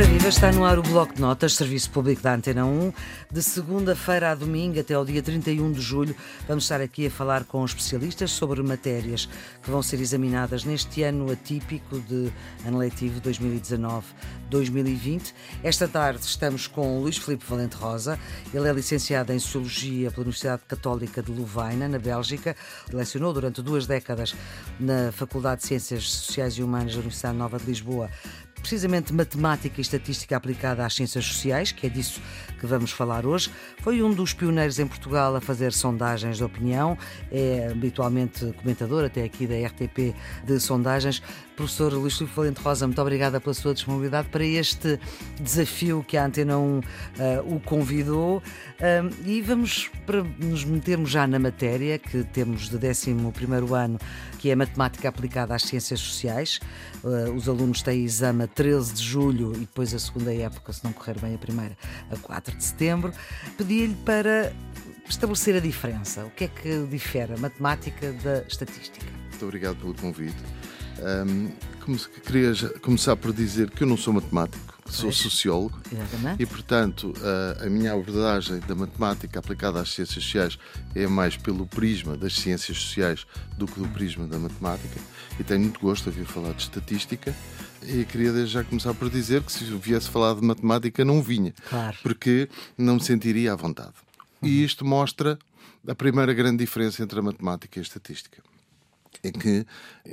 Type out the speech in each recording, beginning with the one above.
Ora viva, está no ar o Bloco de Notas, Serviço Público da Antena 1. De segunda-feira a domingo até ao dia 31 de julho, vamos estar aqui a falar com especialistas sobre matérias que vão ser examinadas neste ano atípico de ano letivo 2019-2020. Esta tarde estamos com Luís Filipe Valente Rosa. Ele é licenciado em Sociologia pela Universidade Católica de Louvaina, na Bélgica. Lecionou durante duas décadas na Faculdade de Ciências Sociais e Humanas da Universidade Nova de Lisboa precisamente matemática e estatística aplicada às ciências sociais, que é disso que vamos falar hoje. Foi um dos pioneiros em Portugal a fazer sondagens de opinião, é habitualmente comentador até aqui da RTP de sondagens. Professor Luís Filipe Valente Rosa, muito obrigada pela sua disponibilidade para este desafio que a Antena 1 uh, o convidou. Uh, e vamos para nos metermos já na matéria que temos de 11 ano, que é matemática aplicada às ciências sociais. Uh, os alunos têm exame 13 de julho e depois a segunda época, se não correr bem a primeira, a 4 de setembro. Pedi-lhe para estabelecer a diferença. O que é que difere a matemática da estatística? Muito obrigado pelo convite. Um, queria começar por dizer que eu não sou matemático, sou sociólogo Exatamente. e, portanto, a, a, minha abordagem da matemática aplicada às ciências sociais é mais pelo prisma das ciências sociais do que do prisma da matemática. E tenho muito gosto de ouvir falar de estatística. E queria já começar por dizer que se viesse falar de matemática não vinha, claro. porque não me sentiria à vontade. Uhum. E isto mostra a primeira grande diferença entre a matemática e a estatística é que,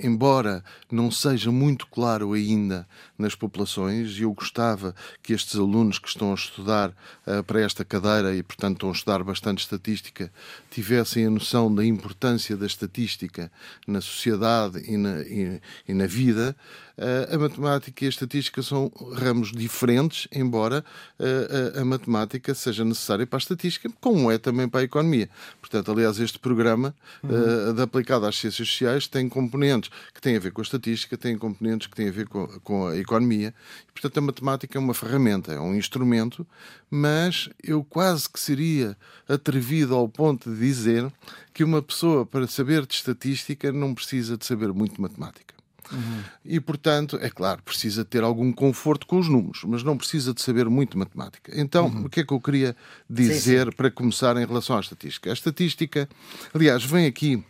embora não seja muito claro ainda nas populações, e eu gostava que estes alunos que estão a estudar uh, para esta cadeira e, portanto, estão a estudar bastante estatística, tivessem a noção da importância da estatística na sociedade e na, e, e na vida, uh, a matemática e a estatística são ramos diferentes, embora uh, a matemática seja necessária para a estatística, como é também para a economia. Portanto, aliás, este programa uhum. de aplicado às ciências sociais sociais têm componentes que têm a ver com a estatística, têm componentes que têm a ver com, com a economia. E, portanto, a matemática é uma ferramenta, é um instrumento, mas eu quase que seria atrevido ao ponto de dizer que uma pessoa, para saber de estatística, não precisa de saber muito de matemática. Uhum. E, portanto, é claro, precisa ter algum conforto com os números, mas não precisa de saber muito matemática. Então, uhum. o que é que eu queria dizer sim, sim. para começar em relação à estatística? A estatística, aliás, vem aqui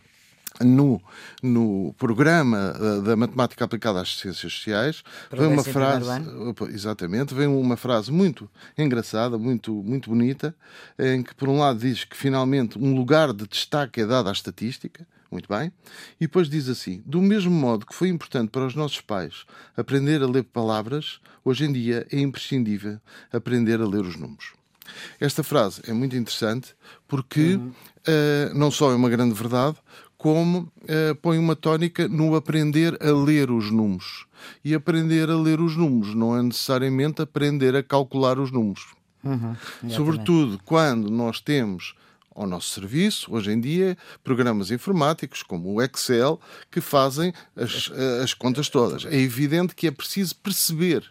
no, no programa eh, da matemática aplicada às ciências sociais vem uma frase exatamente vem uma frase muito engraçada muito muito bonita em que por um lado diz que finalmente um lugar de destaque é dado à estatística muito bem e depois diz assim do mesmo modo que foi importante para os nossos pais aprender a ler palavras hoje em dia é imprescindível aprender a ler os números esta frase é muito interessante porque uhum. uh, não só é uma grande verdade, como uh, põe uma tónica no aprender a ler os números. E aprender a ler os números não é necessariamente aprender a calcular os números. Uhum, Sobretudo quando nós temos ao nosso serviço, hoje em dia, programas informáticos como o Excel que fazem as, as contas todas. É evidente que é preciso perceber,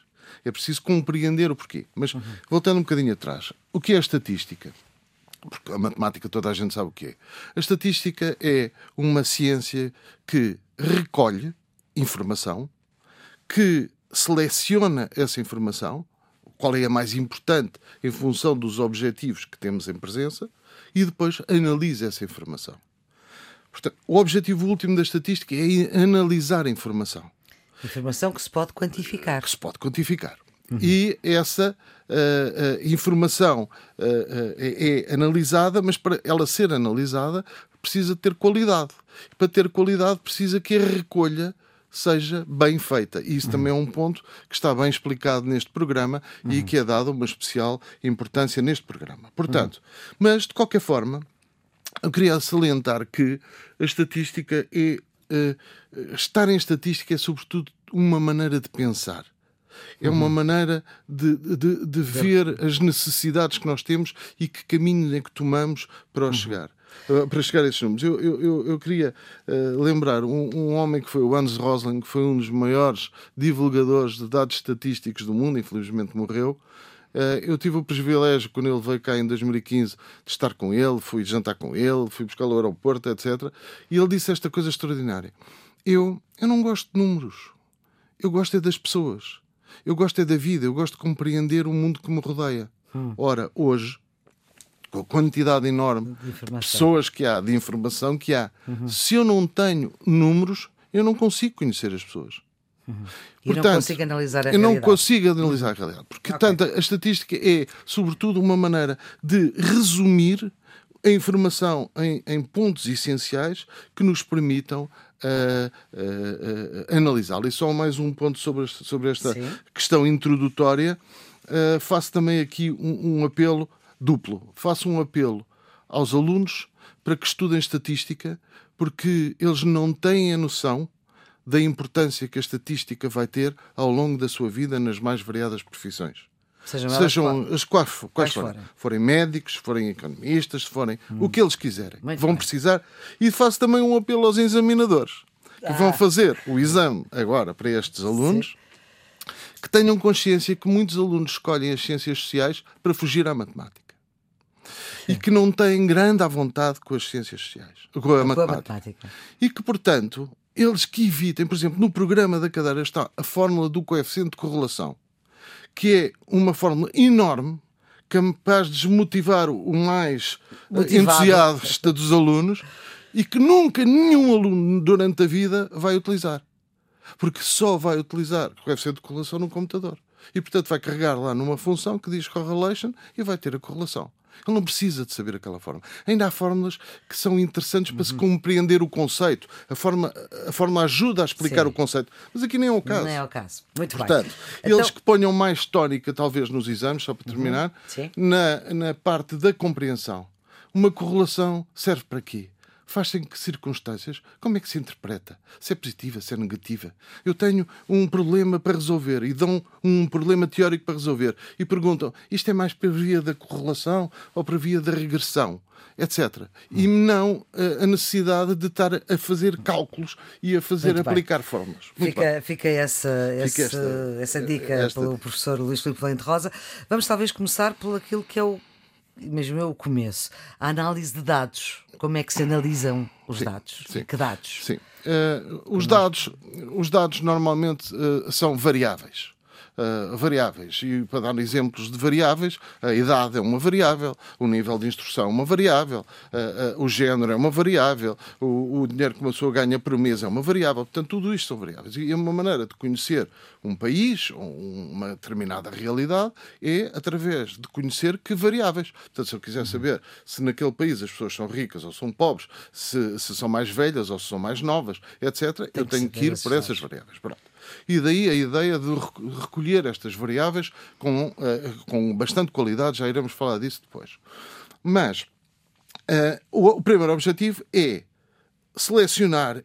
é preciso compreender o porquê. Mas uhum. voltando um bocadinho atrás, o que é a estatística? porque a matemática toda a gente sabe o que é. A estatística é uma ciência que recolhe informação, que seleciona essa informação, qual é a mais importante em função dos objetivos que temos em presença, e depois analisa essa informação. Portanto, o objetivo último da estatística é analisar a informação. Informação que se pode quantificar. Que se pode quantificar. Uhum. E essa uh, uh, informação uh, é, é, analisada, mas para ela ser analisada precisa ter qualidade. Para ter qualidade precisa que a recolha seja bem feita. E isso também é um ponto que está bem explicado neste programa uhum. e que é dado uma especial importância neste programa. Portanto, uhum. mas de qualquer forma, eu queria salientar que a estatística é. Estar em estatística é sobretudo uma maneira de pensar é uma uhum. maneira de, de, de ver as necessidades que nós temos e que caminho é que tomamos para uhum. chegar uh, para chegar a esses números. Eu, eu, eu queria uh, lembrar um, um, homem que foi o Hans Rosling, que foi um dos maiores divulgadores de dados estatísticos do mundo, infelizmente morreu. Uh, eu tive o privilégio, quando ele veio cá em 2015, de estar com ele, fui jantar com ele, fui buscá-lo ao aeroporto, etc. E ele disse esta coisa extraordinária: Eu, eu não gosto de números, eu gosto é das pessoas. Eu gosto é da vida, eu gosto de compreender o mundo que me rodeia. Hum. Ora, hoje, com a quantidade enorme de, pessoas que há, de informação que há, uhum. se eu não tenho números, eu não consigo conhecer as pessoas. Uhum. E Portanto, não consigo analisar a eu realidade. não consigo analisar a realidade. Porque, okay. tanto, a estatística é, sobretudo, uma maneira de resumir a informação em, em pontos essenciais que nos permitam uh, uh, uh, analisá-la. E só mais um ponto sobre, sobre esta Sim. questão introdutória. faço também aqui um, um apelo duplo. Faço um apelo aos alunos para que estudem estatística, porque eles não têm a noção da importância que a estatística vai ter ao longo da sua vida nas mais variadas profissões. Sejam, Sejam as quais, quais, quais forem. forem. Forem médicos, forem economistas, forem hum. o que eles quiserem. Muito vão bem. precisar. E faço também um apelo aos examinadores que ah. vão fazer o exame agora para estes alunos. Sim que tenham consciência que muitos alunos escolhem as ciências sociais para fugir à matemática. E que não têm grande à vontade com as ciências sociais, com a, com matemática. a matemática. E que, portanto, eles que evitem, por exemplo, no programa da cadeira está a fórmula do coeficiente de correlação, que é uma fórmula enorme, capaz de desmotivar o mais Motivado. entusiasta dos alunos e que nunca nenhum aluno durante a vida vai utilizar porque só vai utilizar o coeficiente de correlação no computador. E, portanto, vai carregar lá numa função que diz correlation e vai ter a correlação. Ele não precisa de saber aquela fórmula. Ainda há fórmulas que são interessantes para uhum. se compreender o conceito. A forma, a forma ajuda a explicar Sim. o conceito. Mas aqui nem é o caso. Não é o caso. Muito Portanto, bem. Então... eles que ponham mais tónica, talvez, nos exames, só para uhum. terminar, uhum. na, na parte da compreensão. Uma correlação serve para quê? Faz-se em que circunstâncias? Como é que se interpreta? Se é positiva, se é negativa? Eu tenho um problema para resolver e dão um problema teórico para resolver e perguntam: isto é mais para via da correlação ou para via da regressão? etc. E não uh, a necessidade de estar a fazer cálculos e a fazer Muito aplicar bem. fórmulas. fica, fica, essa, fica essa, esta, essa dica esta... pelo professor Luís Filipe Valente Rosa. Vamos talvez começar por aquilo que é o mesmo eu o começo, a análise de dados. Como é que se analisam os sim, dados? Sim. Que dados? Sim. Uh, os, dados, os dados normalmente uh, são variáveis uh, variáveis. E para dar exemplos de variáveis, a idade é uma variável, o nível de instrução é uma variável, uh, uh, o género é uma variável, o, o, dinheiro que uma pessoa ganha por mês é uma variável. Portanto, tudo isto são variáveis. E uma maneira de conhecer um país ou uma determinada realidade é através de conhecer que variáveis. Portanto, se eu quiser saber se naquele país as pessoas são ricas ou são pobres, se, se são mais velhas ou se são mais novas, etc., Tem eu tenho que ir por essas variáveis. Pronto. E daí a ideia de recolher estas variáveis com, uh, com bastante qualidade, já iremos falar disso depois. Mas uh, o, o primeiro objetivo é selecionar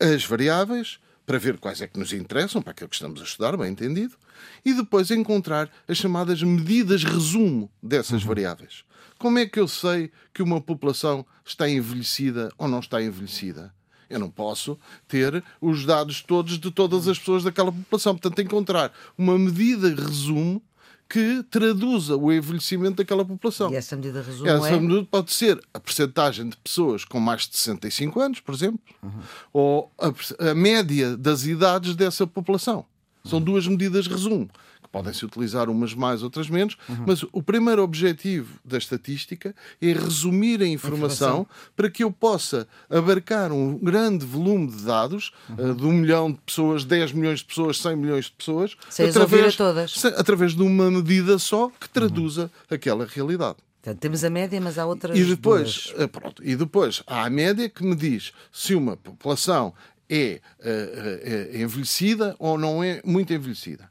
as variáveis para ver quais é que nos interessam, para aquilo que estamos a estudar, bem entendido, e depois encontrar as chamadas medidas resumo dessas uhum. variáveis. Como é que eu sei que uma população está envelhecida ou não está envelhecida? Eu não posso ter os dados todos de todas as pessoas daquela população. Portanto, encontrar uma medida resumo que traduza o envelhecimento daquela população. E essa medida resumo essa é... medida pode ser a percentagem de pessoas com mais de 65 anos, por exemplo, uhum. ou a, a, média das idades dessa população. São duas medidas resumo podem-se utilizar umas mais, outras menos, uhum. mas o primeiro objetivo da estatística é resumir a informação, informação, para que eu possa abarcar um grande volume de dados, uhum. uh, de um milhão de pessoas, 10 milhões de pessoas, 100 milhões de pessoas, através, todas. através de uma medida só que traduza uhum. aquela realidade. Portanto, temos a média, mas há outras. E depois, duas. Eh, pronto, e depois há a média que me diz se uma população é uh, uh, envelhecida ou não é muito envelhecida.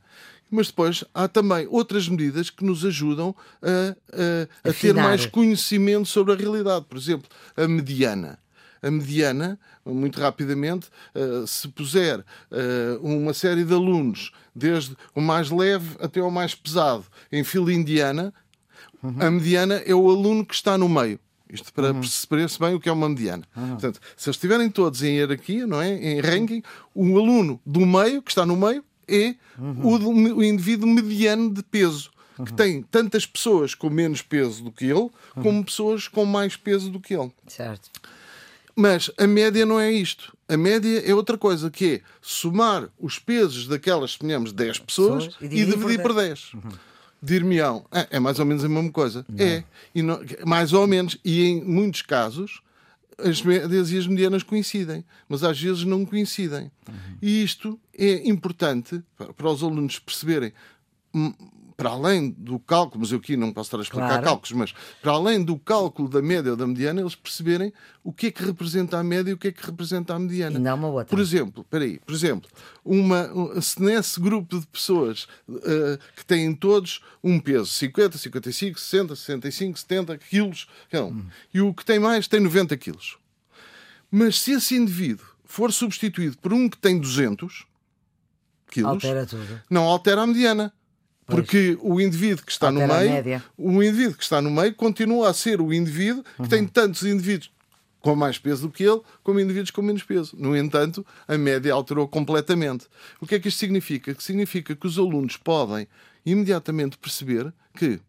Mas depois há também outras medidas que nos ajudam a, a, a ter mais conhecimento sobre a realidade. Por exemplo, a mediana. A mediana, muito rapidamente, uh, se puser uh, uma série de alunos, desde o mais leve até o mais pesado, em fila indiana, uhum. a mediana é o aluno que está no meio. Isto para uhum. perceber-se bem o que é uma mediana. Uhum. Portanto, se eles estiverem todos em hierarquia, não é? em ranking, o aluno do meio, que está no meio, é uhum. o, o, indivíduo mediano de peso. Uhum. Que tem tantas pessoas com menos peso do que ele, como pessoas com mais peso do que ele. Certo. Mas a média não é isto. A média é outra coisa, que é somar os pesos daquelas, suponhamos, 10 pessoas, pessoas e, dividir por 10. Por 10. Uhum. Dir-me-ão, é, é, mais ou menos a mesma coisa. Não. É. E não, mais ou menos. E em muitos casos, as médias e as medianas coincidem, mas às vezes não coincidem. Uhum. E isto é importante para os alunos perceberem para além do cálculo, mas eu aqui não posso estar a explicar claro. cálculos, mas para além do cálculo da média ou da mediana, eles perceberem o que é que representa a média e o que é que representa a mediana. E não uma outra. Por exemplo, peraí, por exemplo, uma, se nesse grupo de pessoas uh, que têm todos um peso, 50, 55, 60, 65, 70 quilos, então, hum. e o que tem mais tem 90 quilos. Mas se esse indivíduo for substituído por um que tem 200 quilos, altera não altera a mediana. Porque o indivíduo que está no meio, o indivíduo que está no meio continua a ser o indivíduo que uhum. tem tantos indivíduos com mais peso do que ele, como indivíduos com menos peso. No entanto, a média alterou completamente. O que é que isto significa? Que significa que os alunos podem imediatamente perceber que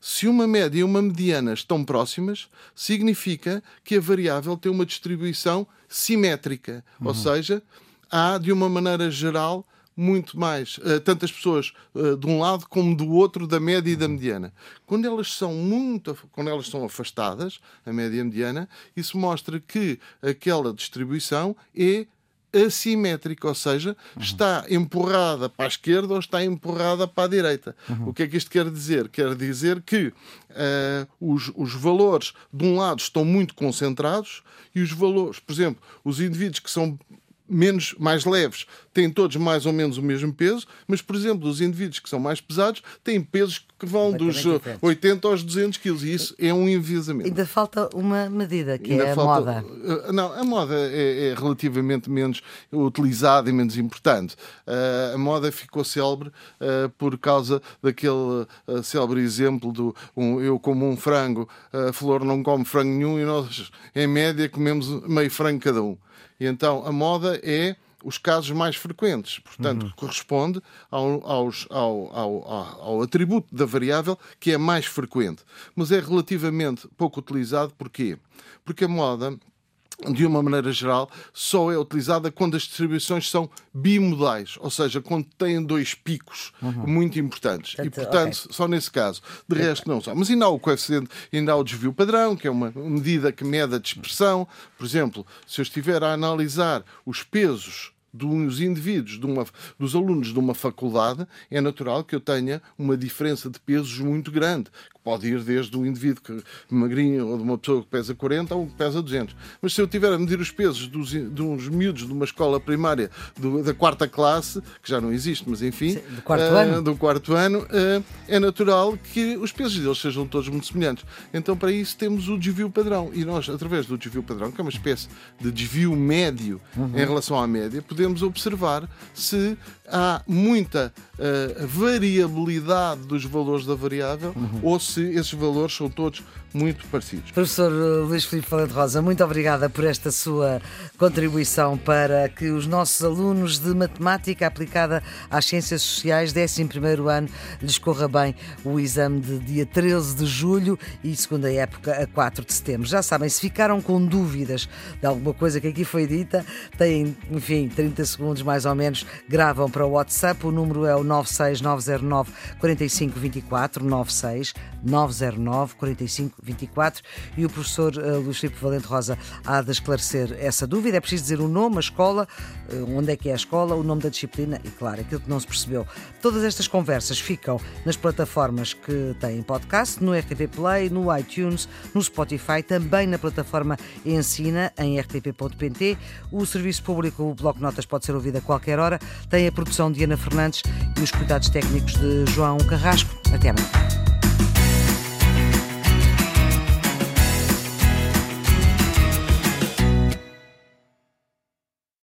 se uma média e uma mediana estão próximas, significa que a variável tem uma distribuição simétrica, uhum. ou seja, há de uma maneira geral muito mais uh, tantas pessoas uh, de um lado como do outro da média e da mediana. Quando elas são muito, quando elas são afastadas, a média e a mediana, isso mostra que aquela distribuição é assimétrica, ou seja, uhum. está empurrada para a esquerda ou está empurrada para a direita. Uhum. O que é que isto quer dizer? Quer dizer que uh, os, os valores de um lado estão muito concentrados e os valores, por exemplo, os indivíduos que são menos, mais leves têm todos mais ou menos o mesmo peso, mas, por exemplo, os indivíduos que são mais pesados têm pesos que vão dos 80 aos 200 quilos e isso é um enviesamento. Ainda falta uma medida, que Ainda é a falta... moda. Eh, não, a moda é, é, relativamente menos utilizada e menos importante. Uh, a moda ficou célebre uh, por causa daquele uh, célebre exemplo do um, eu como um frango, a Flor não come frango nenhum e nós, em média, comemos meio frango cada um. E então a moda é os casos mais frequentes, portanto, uhum. corresponde ao, aos, ao, ao, ao, atributo da variável que é mais frequente, mas é relativamente pouco utilizado. Porquê? Porque a moda de uma maneira geral, só é utilizada quando as distribuições são bimodais, ou seja, quando têm dois picos uhum. muito importantes. e, portanto, okay. só nesse caso. De resto, não só. Mas ainda há o coeficiente, ainda há o desvio padrão, que é uma medida que mede a dispersão. Por exemplo, se eu estiver a analisar os pesos dos indivíduos, uma, dos alunos de uma faculdade, é natural que eu tenha uma diferença de pesos muito grande, que pode ir desde o indivíduo que, magrinho ou de uma pessoa que pesa 40 ou que pesa 200. Mas se eu tiver a medir os pesos dos, de uns miúdos de uma escola primária do, da quarta classe, que já não existe, mas enfim, do quarto uh, ano, do quarto ano uh, é natural que os pesos deles sejam todos muito semelhantes. Então, para isso, temos o desvio padrão. E nós, através do desvio padrão, que é uma espécie de desvio médio uhum. em relação à média, podemos observar se há muita uh, variabilidade dos valores da variável uhum. ou se esses valores são todos muito parecidos. Professor Luís Filipe Valente Rosa, muito obrigada por esta sua contribuição para que os nossos alunos de matemática aplicada às ciências sociais, 11 ano, lhes corra bem o exame de dia 13 de julho e segunda época a 4 de setembro. Já sabem, se ficaram com dúvidas de alguma coisa que aqui foi dita, têm, enfim, 30 segundos mais ou menos, gravam para o WhatsApp, o número é o 96909 4524, 96 909 4524 e o professor uh, Luís Filipe Valente Rosa há de esclarecer essa dúvida. É preciso dizer o nome, a escola, uh, onde é que é a escola, o nome da disciplina e, claro, aquilo que não se percebeu. Todas estas conversas ficam nas plataformas que têm podcast, no RTP Play, no iTunes, no Spotify, também na plataforma Ensina, em rtp.pt. O serviço público, o Bloco Notas, pode ser ouvido a qualquer hora. Tem a produção de Ana Fernandes e os cuidados técnicos de João Carrasco. Até amanhã.